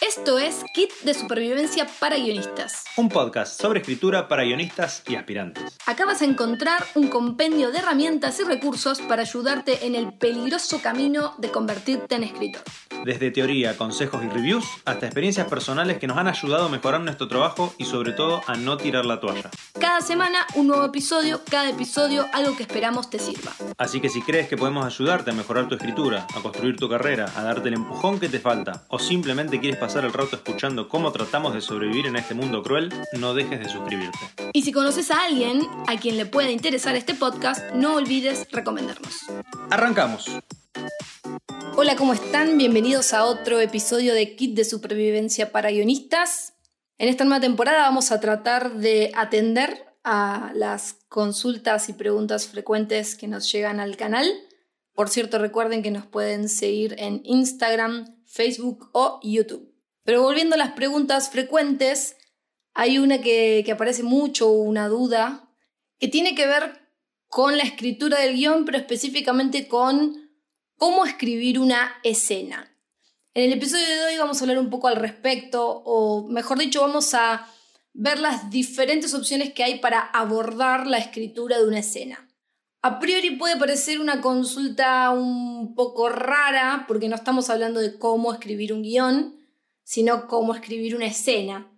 Esto es Kit de Supervivencia para Guionistas. Un podcast sobre escritura para guionistas y aspirantes. Acá vas a encontrar un compendio de herramientas y recursos para ayudarte en el peligroso camino de convertirte en escritor. Desde teoría, consejos y reviews hasta experiencias personales que nos han ayudado a mejorar nuestro trabajo y sobre todo a no tirar la toalla. Cada semana un nuevo episodio, cada episodio algo que esperamos te sirva. Así que si crees que podemos ayudarte a mejorar tu escritura, a construir tu carrera, a darte el empujón que te falta o simplemente quieres pasar el rato escuchando cómo tratamos de sobrevivir en este mundo cruel, no dejes de suscribirte. Y si conoces a alguien a quien le pueda interesar este podcast, no olvides recomendarnos. Arrancamos. Hola, ¿cómo están? Bienvenidos a otro episodio de Kit de Supervivencia para Guionistas. En esta nueva temporada vamos a tratar de atender a las consultas y preguntas frecuentes que nos llegan al canal. Por cierto, recuerden que nos pueden seguir en Instagram, Facebook o YouTube. Pero volviendo a las preguntas frecuentes, hay una que, aparece mucho, una duda, que tiene que ver con la escritura del guion, pero específicamente con cómo escribir una escena. En el episodio de hoy vamos a hablar un poco al respecto, o mejor dicho, vamos a ver las diferentes opciones que hay para abordar la escritura de una escena. A priori puede parecer una consulta un poco rara, porque no estamos hablando de cómo escribir un guion, sino cómo escribir una escena.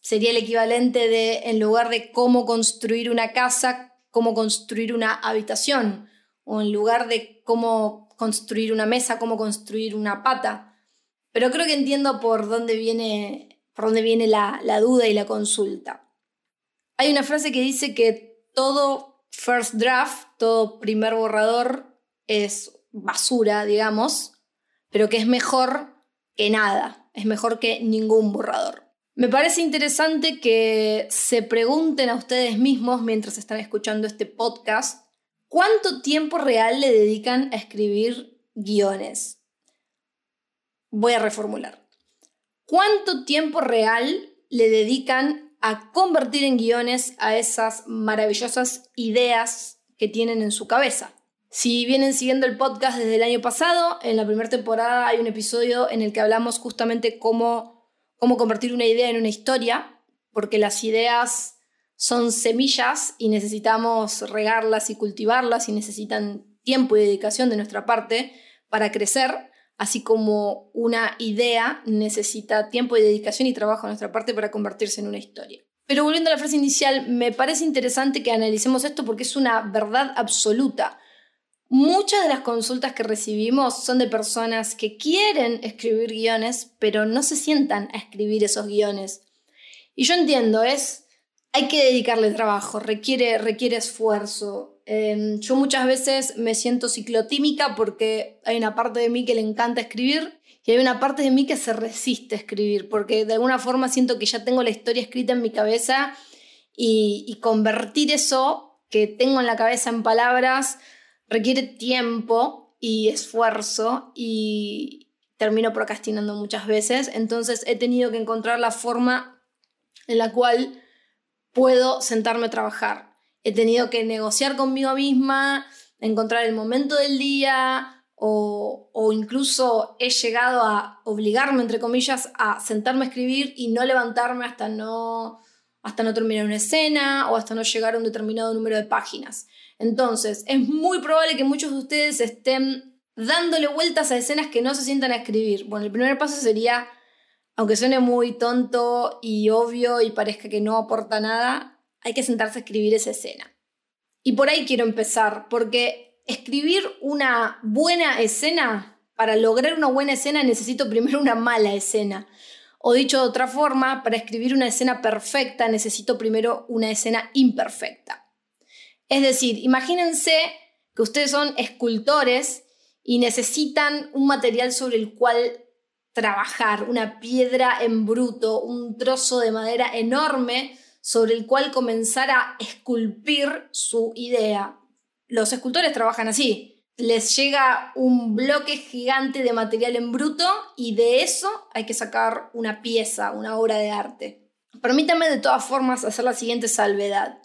Sería el equivalente de, en lugar de cómo construir una casa, cómo construir una habitación, o en lugar de cómo construir una mesa, cómo construir una pata. Pero creo que entiendo por dónde viene, por dónde viene la, la duda y la consulta. Hay una frase que dice que todo first draft, todo primer borrador es basura, digamos, pero que es mejor que nada es mejor que ningún borrador. Me parece interesante que se pregunten a ustedes mismos mientras están escuchando este podcast, ¿cuánto tiempo real le dedican a escribir guiones? Voy a reformular. ¿Cuánto tiempo real le dedican a convertir en guiones a esas maravillosas ideas que tienen en su cabeza? Si vienen siguiendo el podcast desde el año pasado, en la primera temporada hay un episodio en el que hablamos justamente cómo, cómo convertir una idea en una historia, porque las ideas son semillas y necesitamos regarlas y cultivarlas y necesitan tiempo y dedicación de nuestra parte para crecer, así como una idea necesita tiempo y dedicación y trabajo de nuestra parte para convertirse en una historia. Pero volviendo a la frase inicial, me parece interesante que analicemos esto porque es una verdad absoluta. Muchas de las consultas que recibimos son de personas que quieren escribir guiones, pero no se sientan a escribir esos guiones. Y yo entiendo, es, hay que dedicarle trabajo, requiere, requiere esfuerzo. Em, yo muchas veces me siento ciclotímica porque hay una parte de mí que le encanta escribir y hay una parte de mí que se resiste a escribir, porque de alguna forma siento que ya tengo la historia escrita en mi cabeza y, y convertir eso que tengo en la cabeza en palabras requiere tiempo y esfuerzo y termino procrastinando muchas veces. Entonces he tenido que encontrar la forma en la cual puedo sentarme a trabajar. He tenido que negociar conmigo misma, encontrar el momento del día o, incluso he llegado a obligarme, entre comillas, a sentarme a escribir y no levantarme hasta no, hasta no terminar una escena o hasta no llegar a un determinado número de páginas. Entonces, es muy probable que muchos de ustedes estén dándole vueltas a escenas que no se sientan a escribir. Bueno, el primer paso sería, aunque suene muy tonto y obvio y parezca que no aporta nada, hay que sentarse a escribir esa escena. Y por ahí quiero empezar, porque escribir una buena escena, para lograr una buena escena necesito primero una mala escena. O dicho de otra forma, para escribir una escena perfecta necesito primero una escena imperfecta. Es decir, imagínense que ustedes son escultores y necesitan un material sobre el cual trabajar, una piedra en bruto, un trozo de madera enorme sobre el cual comenzar a esculpir su idea. Los escultores trabajan así. Les llega un bloque gigante de material en bruto y de eso hay que sacar una pieza, una obra de arte. Permítanme de todas formas hacer la siguiente salvedad.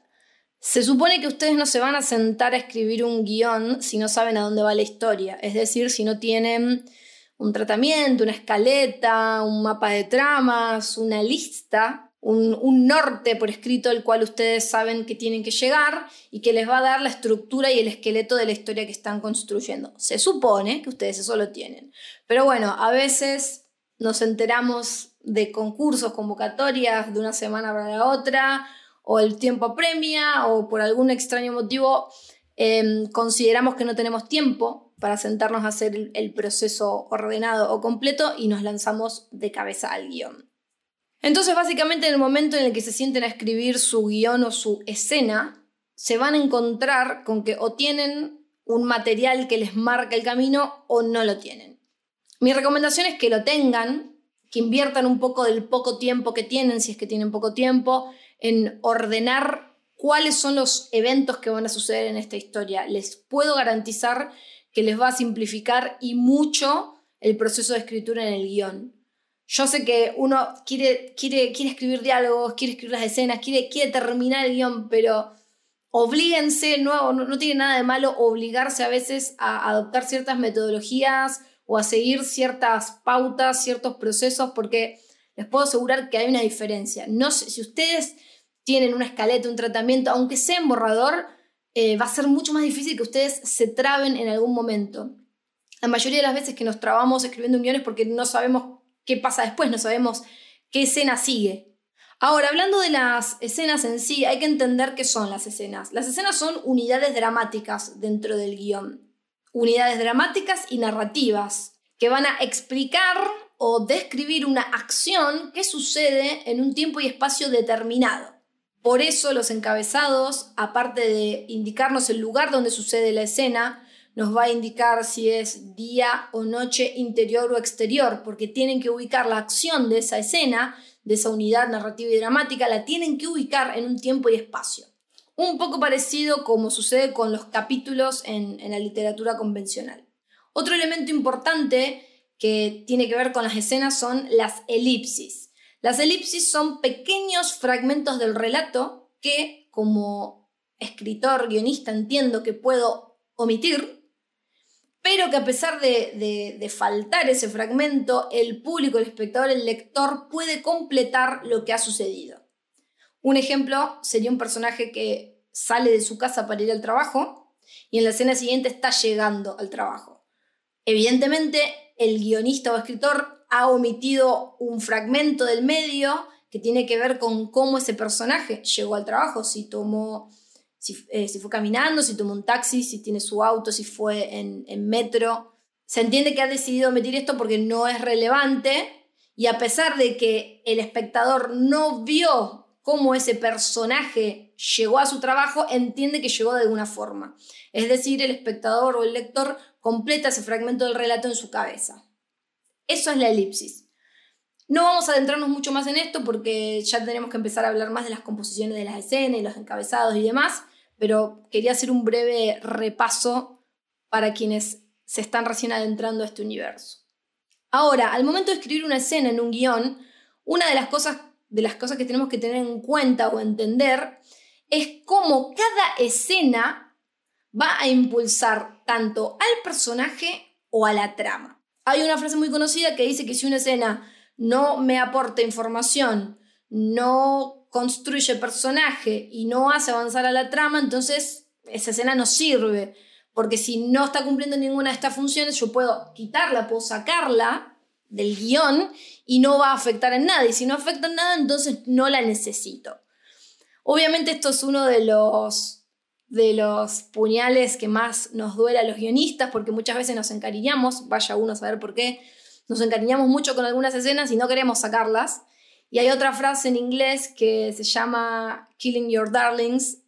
Se supone que ustedes no se van a sentar a escribir un guion si no saben a dónde va la historia, es decir, si no tienen un tratamiento, una escaleta, un mapa de tramas, una lista un, norte por escrito al cual ustedes saben que tienen que llegar y que les va a dar la estructura y el esqueleto de la historia que están construyendo. Se supone que ustedes eso lo tienen. Pero bueno, a veces nos enteramos de concursos, convocatorias de una semana para la otra, o el tiempo apremia, o por algún extraño motivo em, consideramos que no tenemos tiempo para sentarnos a hacer el proceso ordenado o completo y nos lanzamos de cabeza al guion. Entonces, básicamente, en el momento en el que se sienten a escribir su guion o su escena, se van a encontrar con que o tienen un material que les marca el camino o no lo tienen. Mi recomendación es que lo tengan, que inviertan un poco del poco tiempo que tienen, si es que tienen poco tiempo, en ordenar cuáles son los eventos que van a suceder en esta historia. Les puedo garantizar que les va a simplificar y mucho el proceso de escritura en el guion. Yo sé que uno quiere, quiere, quiere escribir diálogos, quiere escribir las escenas, quiere, quiere terminar el guion, pero oblíguense, no, no, tiene nada de malo obligarse a veces a adoptar ciertas metodologías o a seguir ciertas pautas, ciertos procesos, porque les puedo asegurar que hay una diferencia. No sé, si ustedes tienen una escaleta, un tratamiento, aunque sea en borrador, eh, va a ser mucho más difícil que ustedes se traben en algún momento. La mayoría de las veces que nos trabamos escribiendo un guion es porque no sabemos qué pasa después, no sabemos qué escena sigue. Ahora, hablando de las escenas en sí, hay que entender qué son las escenas. Las escenas son unidades dramáticas dentro del guion. Unidades dramáticas y narrativas que van a explicar o describir una acción que sucede en un tiempo y espacio determinado. Por eso los encabezados, aparte de indicarnos el lugar donde sucede la escena, nos va a indicar si es día o noche, interior o exterior, porque tienen que ubicar la acción de esa escena, de esa unidad narrativa y dramática, la tienen que ubicar en un tiempo y espacio. Un poco parecido como sucede con los capítulos en, la literatura convencional. Otro elemento importante que tiene que ver con las escenas son las elipsis. Las elipsis son pequeños fragmentos del relato que como escritor, guionista, entiendo que puedo omitir pero que a pesar de, faltar ese fragmento, el público, el espectador, el lector puede completar lo que ha sucedido. Un ejemplo sería un personaje que sale de su casa para ir al trabajo y en la escena siguiente está llegando al trabajo. Evidentemente, el guionista o escritor ha omitido un fragmento del medio que tiene que ver con cómo ese personaje llegó al trabajo, si tomó eh, si, fue caminando, si tomó un taxi, si tiene su auto, si fue en, en metro. Se entiende que ha decidido omitir esto porque no es relevante y a pesar de que el espectador no vio cómo ese personaje llegó a su trabajo, entiende que llegó de alguna forma. Es decir, el espectador o el lector completa ese fragmento del relato en su cabeza. Eso es la elipsis. No vamos a adentrarnos mucho más en esto porque ya tenemos que empezar a hablar más de las composiciones de las escenas y los encabezados y demás, pero quería hacer un breve repaso para quienes se están recién adentrando a este universo. Ahora, al momento de escribir una escena en un guion, una de las cosas, de las cosas que tenemos que tener en cuenta o entender es cómo cada escena va a impulsar tanto al personaje o a la trama. Hay una frase muy conocida que dice que si una escena no me aporta información, no construye personaje y no hace avanzar a la trama, entonces esa escena no sirve. Porque si no está cumpliendo ninguna de estas funciones, yo puedo quitarla, puedo sacarla del guion y no va a afectar en nada. Y si no afecta en nada, entonces no la necesito. Obviamente esto es uno de los, de los puñales que más nos duele a los guionistas, porque muchas veces nos encariñamos, vaya uno a saber por qué, nos encariñamos mucho con algunas escenas y no queremos sacarlas. Y hay otra frase en inglés que se llama Killing Your Darlings,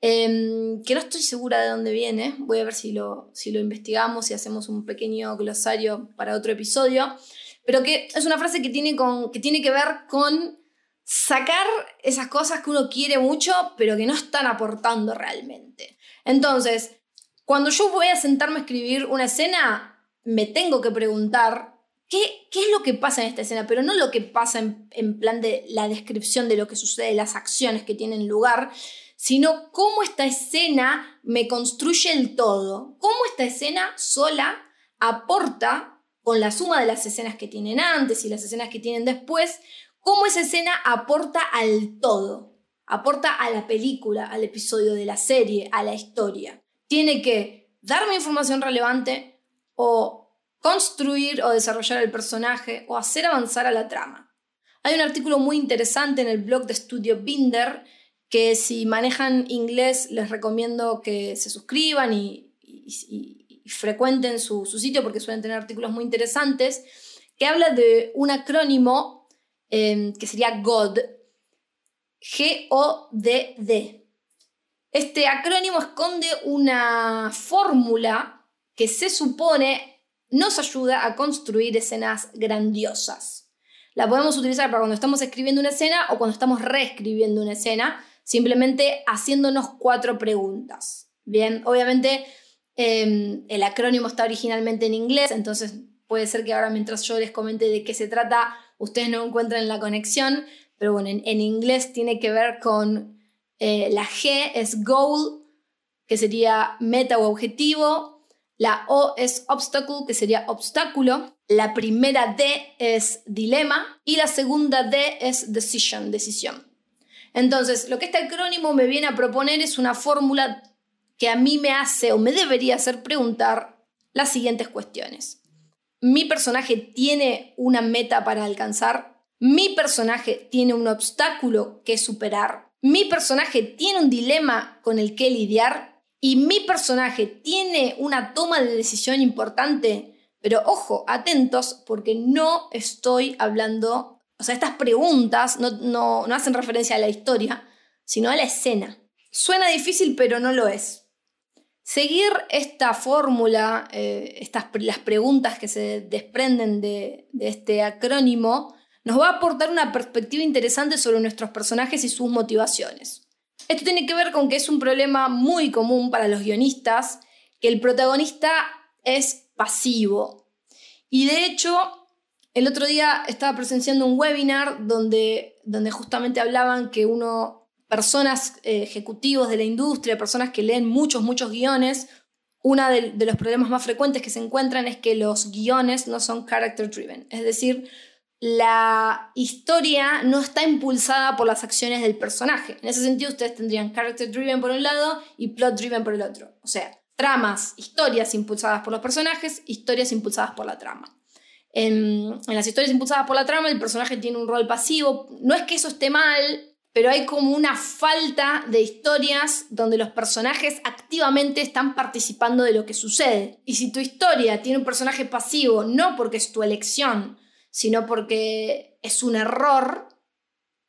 em, que no estoy segura de dónde viene. Voy a ver si lo, si lo investigamos y hacemos un pequeño glosario para otro episodio. Pero que es una frase que tiene, con, que tiene que ver con sacar esas cosas que uno quiere mucho, pero que no están aportando realmente. Entonces, cuando yo voy a sentarme a escribir una escena, me tengo que preguntar ¿Qué, es lo que pasa en esta escena? Pero no lo que pasa en, plan de la descripción de lo que sucede, las acciones que tienen lugar, sino cómo esta escena me construye el todo, cómo esta escena sola aporta con la suma de las escenas que tienen antes y las escenas que tienen después, cómo esa escena aporta al todo, aporta a la película, al episodio de la serie, a la historia. Tiene que darme información relevante o construir o desarrollar el personaje o hacer avanzar a la trama. Hay un artículo muy interesante en el blog de Studio Binder que si manejan inglés les recomiendo que se suscriban y, frecuenten su, sitio porque suelen tener artículos muy interesantes, que habla de un acrónimo em, que sería GOD, G-O-D-D. Este acrónimo esconde una fórmula que se supone nos ayuda a construir escenas grandiosas. La podemos utilizar para cuando estamos escribiendo una escena o cuando estamos reescribiendo una escena simplemente haciéndonos cuatro preguntas. Bien, obviamente em, el acrónimo está originalmente en inglés, entonces puede ser que ahora mientras yo les comente de qué se trata, ustedes no encuentren la conexión, pero bueno, en, inglés tiene que ver con eh, la G es goal, que sería meta o objetivo, la O es obstacle, que sería obstáculo, la primera D es dilema y la segunda D es decision, decisión. Entonces, lo que este acrónimo me viene a proponer es una fórmula que a mí me hace o me debería hacer preguntar las siguientes cuestiones. ¿Mi personaje tiene una meta para alcanzar? ¿Mi personaje tiene un obstáculo que superar? ¿Mi personaje tiene un dilema con el que lidiar? ¿Y mi personaje tiene una toma de decisión importante? Pero ojo, atentos porque no estoy hablando o sea, estas preguntas no, hacen referencia a la historia, sino a la escena. Suena difícil, pero no lo es. Seguir esta fórmula, eh, estas, las preguntas que se desprenden de, de este acrónimo, nos va a aportar una perspectiva interesante sobre nuestros personajes y sus motivaciones. Esto tiene que ver con que es un problema muy común para los guionistas, que el protagonista es pasivo. Y de hecho, el otro día estaba presenciando un webinar donde, donde justamente hablaban que uno, personas eh, ejecutivos de la industria, personas que leen muchos, muchos guiones, uno de, los problemas más frecuentes que se encuentran es que los guiones no son character driven. Es decir, la historia no está impulsada por las acciones del personaje. En ese sentido, ustedes tendrían character driven por un lado y plot driven por el otro. O sea, tramas, historias impulsadas por los personajes, historias impulsadas por la trama. En, las historias impulsadas por la trama, el personaje tiene un rol pasivo. No es que eso esté mal, pero hay como una falta de historias donde los personajes activamente están participando de lo que sucede. Y si tu historia tiene un personaje pasivo, no porque es tu elección, sino porque es un error,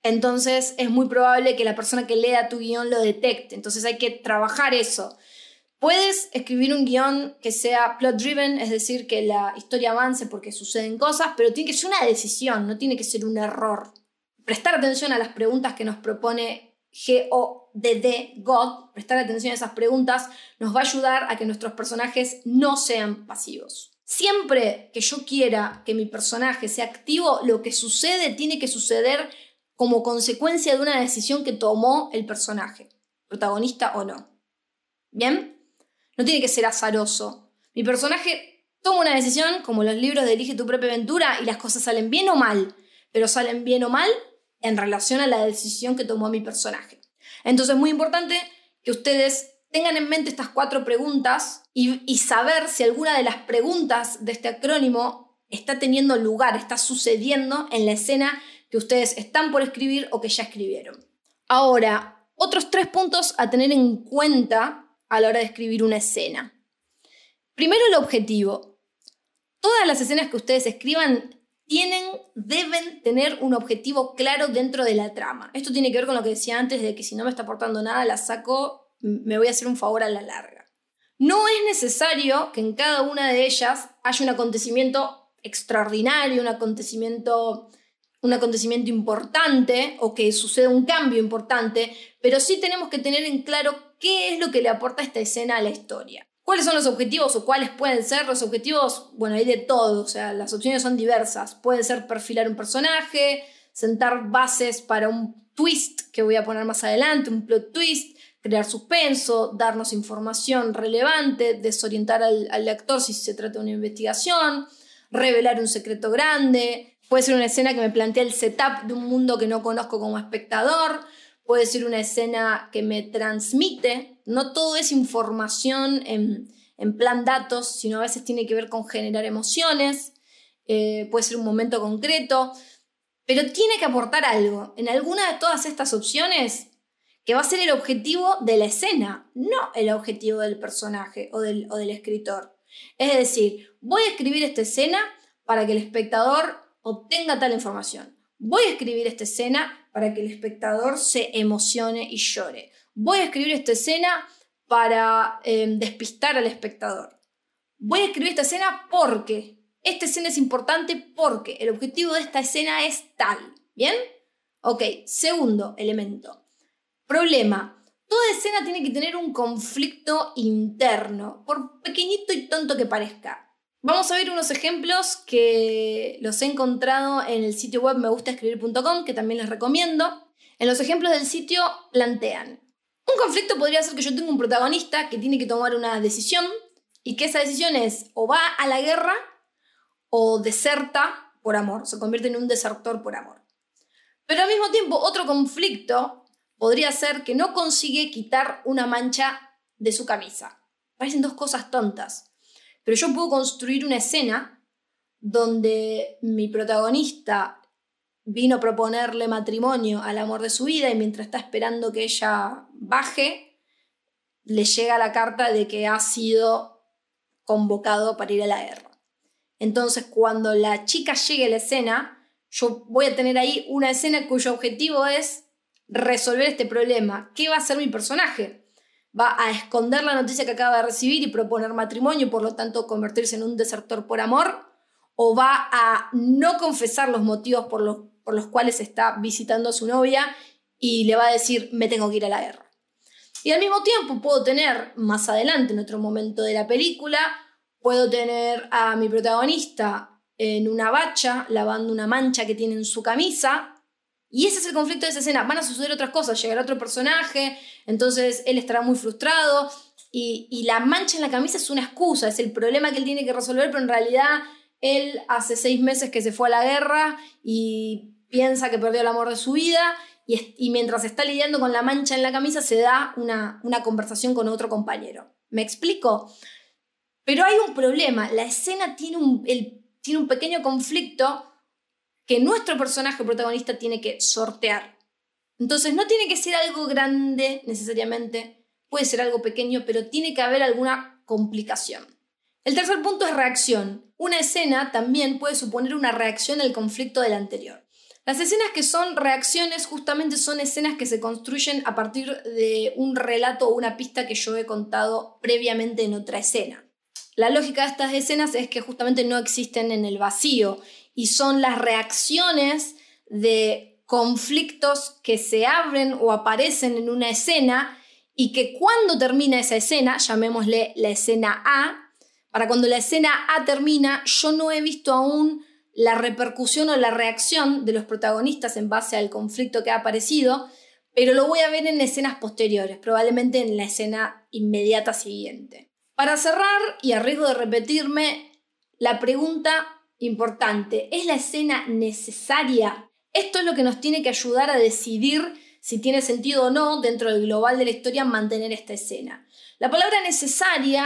entonces es muy probable que la persona que lea tu guion lo detecte. Entonces hay que trabajar eso. Puedes escribir un guion que sea plot driven, es decir, que la historia avance porque suceden cosas, pero tiene que ser una decisión, no tiene que ser un error. Prestar atención a las preguntas que nos propone G-O-D-D, God, prestar atención a esas preguntas nos va a ayudar a que nuestros personajes no sean pasivos. Siempre que yo quiera que mi personaje sea activo, lo que sucede tiene que suceder como consecuencia de una decisión que tomó el personaje, protagonista o no. ¿Bien? No tiene que ser azaroso. Mi personaje toma una decisión, como los libros de tu propia aventura, y las cosas salen bien o mal, pero salen bien o mal en relación a la decisión que tomó mi personaje. Entonces es muy importante que ustedes tengan en mente estas cuatro preguntas y, y saber si alguna de las preguntas de este acrónimo está teniendo lugar, está sucediendo en la escena que ustedes están por escribir o que ya escribieron. Ahora, otros tres puntos a tener en cuenta a la hora de escribir una escena. Primero el objetivo. Todas las escenas que ustedes escriban tienen, deben tener un objetivo claro dentro de la trama. Esto tiene que ver con lo que decía antes de que si no me está aportando nada, la saco, me voy a hacer un favor a la larga. No es necesario que en cada una de ellas haya un acontecimiento extraordinario, un acontecimiento, un acontecimiento importante o que suceda un cambio importante, pero sí tenemos que tener en claro ¿Qué es lo que le aporta esta escena a la historia? ¿Cuáles son los objetivos o cuáles pueden ser los objetivos? Bueno, hay de todo, o sea, las opciones son diversas. Pueden ser perfilar un personaje, sentar bases para un twist que voy a poner más adelante, un plot twist, crear suspenso, darnos información relevante, desorientar al, al lector si se trata de una investigación, revelar un secreto grande, puede ser una escena que me plantea el setup de un mundo que no conozco como espectador, puede ser una escena que me transmite, no todo es información en, plan datos, sino a veces tiene que ver con generar emociones, eh, puede ser un momento concreto, pero tiene que aportar algo. En alguna de todas estas opciones que va a ser el objetivo de la escena, no el objetivo del personaje o del, o del escritor. Es decir, voy a escribir esta escena para que el espectador obtenga tal información. Voy a escribir esta escena para que el espectador se emocione y llore. Voy a escribir esta escena para em, despistar al espectador. Voy a escribir esta escena porque esta escena es importante porque el objetivo de esta escena es tal. ¿Bien? Ok, segundo elemento. Problema. Toda escena tiene que tener un conflicto interno, por pequeñito y tonto que parezca. Vamos a ver unos ejemplos que los he encontrado en el sitio web megustascribir.com, que también les recomiendo. En los ejemplos del sitio plantean, un conflicto podría ser que yo tengo un protagonista que tiene que tomar una decisión y que esa decisión es o va a la guerra o deserta por amor, se convierte en un desertor por amor. Pero al mismo tiempo, otro conflicto podría ser que no consigue quitar una mancha de su camisa. Parecen dos cosas tontas, pero yo puedo construir una escena donde mi protagonista vino a proponerle matrimonio al amor de su vida y mientras está esperando que ella baje, le llega la carta de que ha sido convocado para ir a la guerra. Entonces, cuando la chica llegue a la escena, yo voy a tener ahí una escena cuyo objetivo es resolver este problema. ¿Qué va a hacer mi personaje? ¿Va a esconder la noticia que acaba de recibir y proponer matrimonio y por lo tanto convertirse en un desertor por amor? ¿O va a no confesar los motivos por los, por los cuales está visitando a su novia y le va a decir me tengo que ir a la guerra? Y al mismo tiempo puedo tener más adelante, en otro momento de la película, puedo tener a mi protagonista en una bacha lavando una mancha que tiene en su camisa y ese es el conflicto de esa escena. Van a suceder otras cosas, llegará otro personaje, entonces él estará muy frustrado y, la mancha en la camisa es una excusa, es el problema que él tiene que resolver, pero en realidad él hace seis meses que se fue a la guerra y piensa que perdió el amor de su vida y, mientras está lidiando con la mancha en la camisa se da una, una conversación con otro compañero. ¿Me explico? Pero hay un problema, la escena tiene un, tiene un pequeño conflicto que nuestro personaje protagonista tiene que sortear. Entonces no tiene que ser algo grande necesariamente, puede ser algo pequeño, pero tiene que haber alguna complicación. El tercer punto es reacción. Una escena también puede suponer una reacción al conflicto del anterior. Las escenas que son reacciones justamente son escenas que se construyen a partir de un relato o una pista que yo he contado previamente en otra escena. La lógica de estas escenas es que justamente no existen en el vacío y son las reacciones de conflictos que se abren o aparecen en una escena y que cuando termina esa escena, llamémosle la escena A, para cuando la escena A termina, yo no he visto aún la repercusión o la reacción de los protagonistas en base al conflicto que ha aparecido, pero lo voy a ver en escenas posteriores, probablemente en la escena inmediata siguiente. Para cerrar, y a riesgo de repetirme, la pregunta Importante, ¿es la escena necesaria? Esto es lo que nos tiene que ayudar a decidir si tiene sentido o no dentro del global de la historia mantener esta escena. La palabra necesaria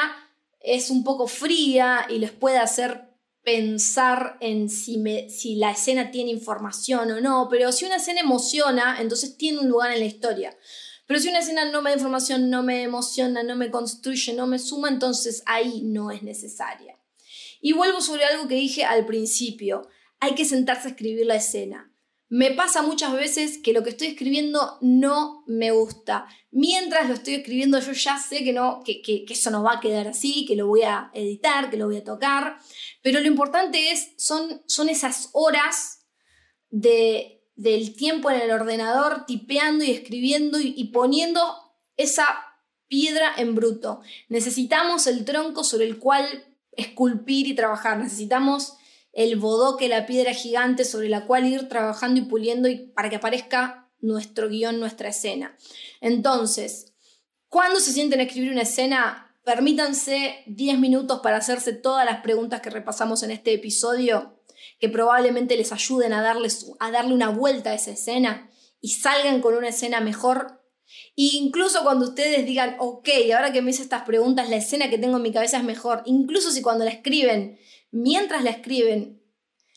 es un poco fría y les puede hacer pensar en si, la escena tiene información o no, pero si una escena emociona, entonces tiene un lugar en la historia. Pero si una escena no me da información, no me emociona, no me construye, no me suma, entonces ahí no es necesaria. Y vuelvo sobre algo que dije al principio, hay que sentarse a escribir la escena. Me pasa muchas veces que lo que estoy escribiendo no me gusta. Mientras lo estoy escribiendo yo ya sé que, no, que, eso no va a quedar así, que lo voy a editar, que lo voy a tocar. Pero lo importante es, son, son esas horas de, del tiempo en el ordenador tipeando y escribiendo y poniendo esa piedra en bruto. Necesitamos el tronco sobre el cual esculpir y trabajar. Necesitamos el bodoque, la piedra gigante sobre la cual ir trabajando y puliendo y para que aparezca nuestro guion, nuestra escena. Entonces, cuando se sienten a escribir una escena, permítanse 10 minutos para hacerse todas las preguntas que repasamos en este episodio, que probablemente les ayuden a, darles, a darle una vuelta a esa escena y salgan con una escena mejor. Incluso cuando ustedes digan, ok, ahora que me hice estas preguntas, la escena que tengo en mi cabeza es mejor, incluso si cuando la escriben, mientras la escriben,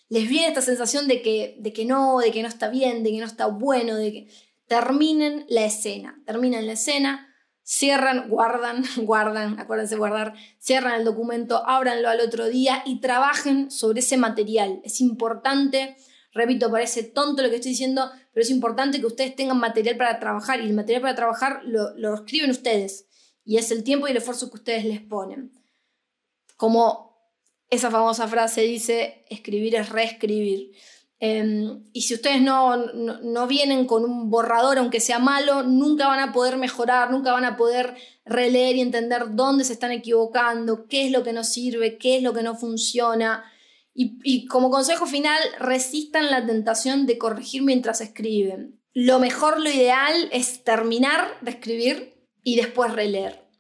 les viene esta sensación de que, de que no, de que no está bien, de que no está bueno, de que terminen la escena, terminen la escena, cierran, guardan, guardan, acuérdense guardar, cierran el documento, ábranlo al otro día y trabajen sobre ese material. Es importante, repito, parece tonto lo que estoy diciendo, pero es importante que ustedes tengan material para trabajar y el material para trabajar lo, escriben ustedes y es el tiempo y el esfuerzo que ustedes les ponen. Como esa famosa frase dice, escribir es reescribir. Em, y si ustedes no, no, vienen con un borrador, aunque sea malo, nunca van a poder mejorar, nunca van a poder releer y entender dónde se están equivocando, qué es lo que no sirve, qué es lo que no funciona. Y, como consejo final, resistan la tentación de corregir mientras escriben. Lo mejor, lo ideal es terminar de escribir y después releer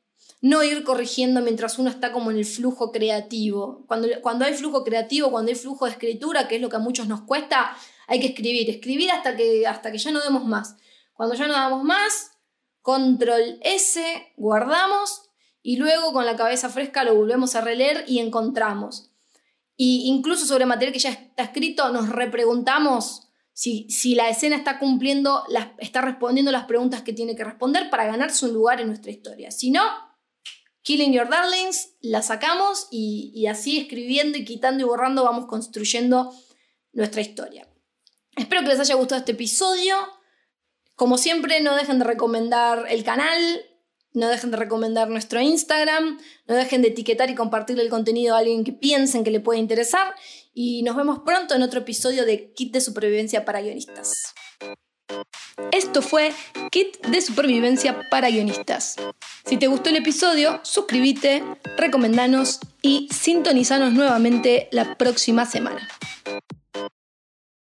no ir corrigiendo mientras uno está como en el flujo creativo. Cuando, cuando hay flujo creativo, cuando hay flujo de escritura, que es lo que a muchos nos cuesta, hay que escribir, escribir hasta que, hasta que ya no demos más. Cuando ya no damos más, control S, guardamos y luego con la cabeza fresca lo volvemos a releer y encontramos. Y incluso sobre material que ya está escrito, nos repreguntamos si, si la escena está cumpliendo, las, está respondiendo las preguntas que tiene que responder para ganarse un lugar en nuestra historia. Si no, Killing Your Darlings, la sacamos y, así escribiendo y quitando y borrando vamos construyendo nuestra historia. Espero que les haya gustado este episodio. Como siempre, no dejen de recomendar el canal, no dejen de recomendar nuestro Instagram, no dejen de etiquetar y compartir el contenido a alguien que piensen que le puede interesar. Y nos vemos pronto en otro episodio de Kit de Supervivencia para Guionistas. Esto fue Kit de Supervivencia para Guionistas. Si te gustó el episodio, suscríbete, recomendanos y sintonizanos nuevamente la próxima semana.